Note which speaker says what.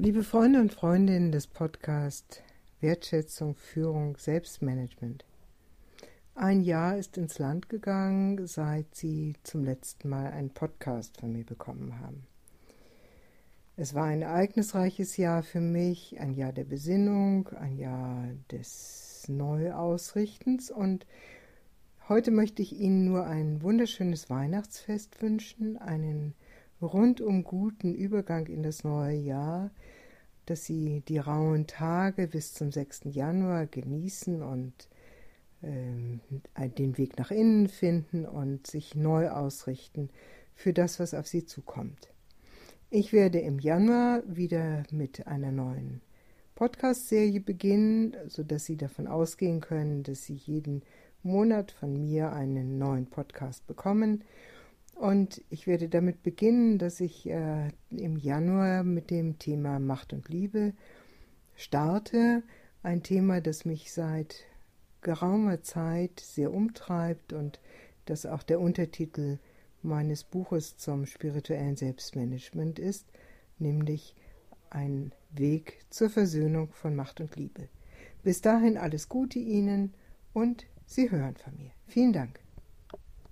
Speaker 1: Liebe Freunde und Freundinnen des Podcasts Wertschätzung, Führung, Selbstmanagement. Ein Jahr ist ins Land gegangen, seit Sie zum letzten Mal einen Podcast von mir bekommen haben. Es war ein ereignisreiches Jahr für mich, ein Jahr der Besinnung, ein Jahr des Neuausrichtens und heute möchte ich Ihnen nur ein wunderschönes Weihnachtsfest wünschen, einen rundum guten Übergang in das neue Jahr, dass Sie die rauen Tage bis zum 6. Januar genießen und äh, den Weg nach innen finden und sich neu ausrichten für das, was auf Sie zukommt. Ich werde im Januar wieder mit einer neuen Podcast-Serie beginnen, sodass Sie davon ausgehen können, dass Sie jeden Monat von mir einen neuen Podcast bekommen. Und ich werde damit beginnen, dass ich äh, im Januar mit dem Thema Macht und Liebe starte. Ein Thema, das mich seit geraumer Zeit sehr umtreibt und das auch der Untertitel meines Buches zum spirituellen Selbstmanagement ist, nämlich ein Weg zur Versöhnung von Macht und Liebe. Bis dahin alles Gute Ihnen und Sie hören von mir. Vielen Dank.